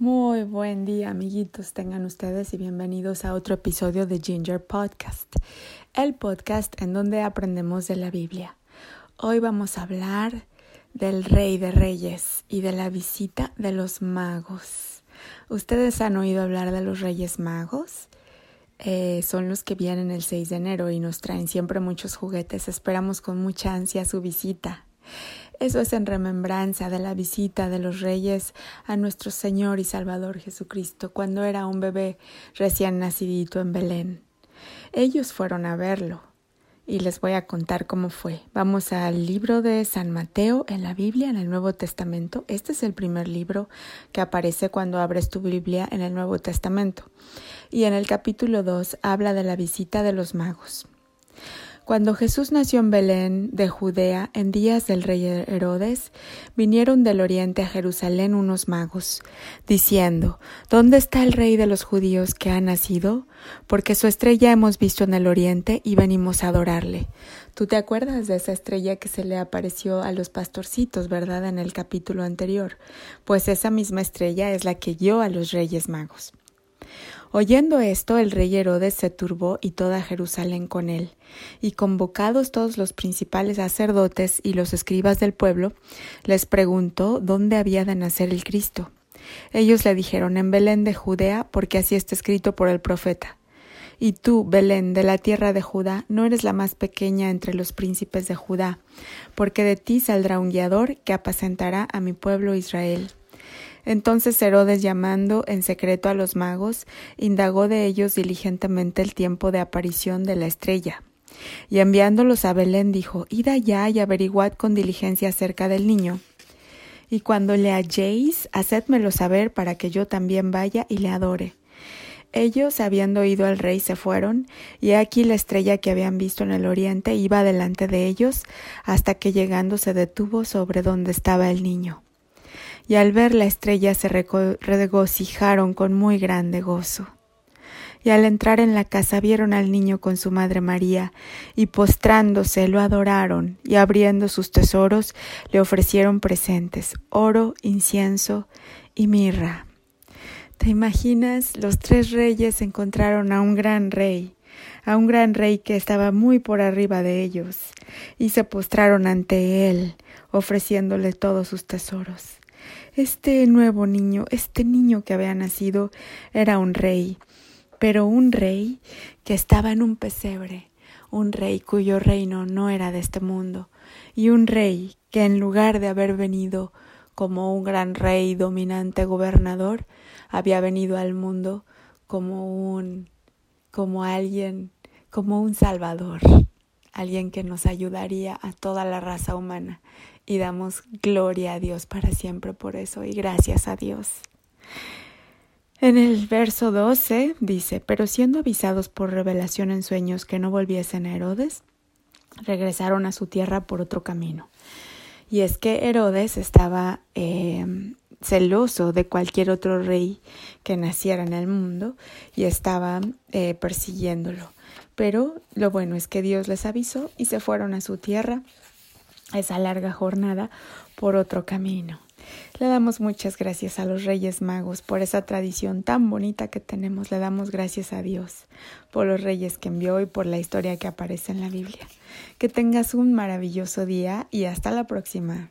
Muy buen día, amiguitos. Tengan ustedes y bienvenidos a otro episodio de Ginger Podcast, el podcast en donde aprendemos de la Biblia. Hoy vamos a hablar del Rey de Reyes y de la visita de los magos. ¿Ustedes han oído hablar de los Reyes Magos? Eh, son los que vienen el 6 de enero y nos traen siempre muchos juguetes. Esperamos con mucha ansia su visita. Eso es en remembranza de la visita de los reyes a nuestro Señor y Salvador Jesucristo cuando era un bebé recién nacidito en Belén. Ellos fueron a verlo y les voy a contar cómo fue. Vamos al libro de San Mateo en la Biblia, en el Nuevo Testamento. Este es el primer libro que aparece cuando abres tu Biblia en el Nuevo Testamento. Y en el capítulo 2 habla de la visita de los magos. Cuando Jesús nació en Belén de Judea en días del rey Herodes, vinieron del oriente a Jerusalén unos magos, diciendo, ¿Dónde está el rey de los judíos que ha nacido? Porque su estrella hemos visto en el oriente y venimos a adorarle. Tú te acuerdas de esa estrella que se le apareció a los pastorcitos, ¿verdad? En el capítulo anterior. Pues esa misma estrella es la que guió a los reyes magos. Oyendo esto, el rey Herodes se turbó y toda Jerusalén con él. Y convocados todos los principales sacerdotes y los escribas del pueblo, les preguntó dónde había de nacer el Cristo. Ellos le dijeron en Belén de Judea, porque así está escrito por el profeta. Y tú, Belén, de la tierra de Judá, no eres la más pequeña entre los príncipes de Judá, porque de ti saldrá un guiador que apacentará a mi pueblo Israel. Entonces Herodes, llamando en secreto a los magos, indagó de ellos diligentemente el tiempo de aparición de la estrella. Y enviándolos a Belén dijo, Id allá y averiguad con diligencia acerca del niño. Y cuando le halléis, hacedmelo saber para que yo también vaya y le adore. Ellos, habiendo oído al rey, se fueron, y aquí la estrella que habían visto en el oriente iba delante de ellos, hasta que llegando se detuvo sobre donde estaba el niño y al ver la estrella se regocijaron con muy grande gozo. Y al entrar en la casa vieron al niño con su madre María, y postrándose lo adoraron, y abriendo sus tesoros le ofrecieron presentes, oro, incienso y mirra. ¿Te imaginas? Los tres reyes encontraron a un gran rey, a un gran rey que estaba muy por arriba de ellos, y se postraron ante él, ofreciéndole todos sus tesoros. Este nuevo niño, este niño que había nacido, era un rey, pero un rey que estaba en un pesebre, un rey cuyo reino no era de este mundo, y un rey que en lugar de haber venido como un gran rey dominante gobernador, había venido al mundo como un como alguien, como un salvador, alguien que nos ayudaría a toda la raza humana y damos gloria a Dios para siempre por eso y gracias a Dios. En el verso 12 dice, pero siendo avisados por revelación en sueños que no volviesen a Herodes, regresaron a su tierra por otro camino. Y es que Herodes estaba eh, celoso de cualquier otro rey que naciera en el mundo y estaba eh, persiguiéndolo. Pero lo bueno es que Dios les avisó y se fueron a su tierra esa larga jornada por otro camino. Le damos muchas gracias a los Reyes Magos por esa tradición tan bonita que tenemos. Le damos gracias a Dios por los Reyes que envió y por la historia que aparece en la Biblia. Que tengas un maravilloso día y hasta la próxima.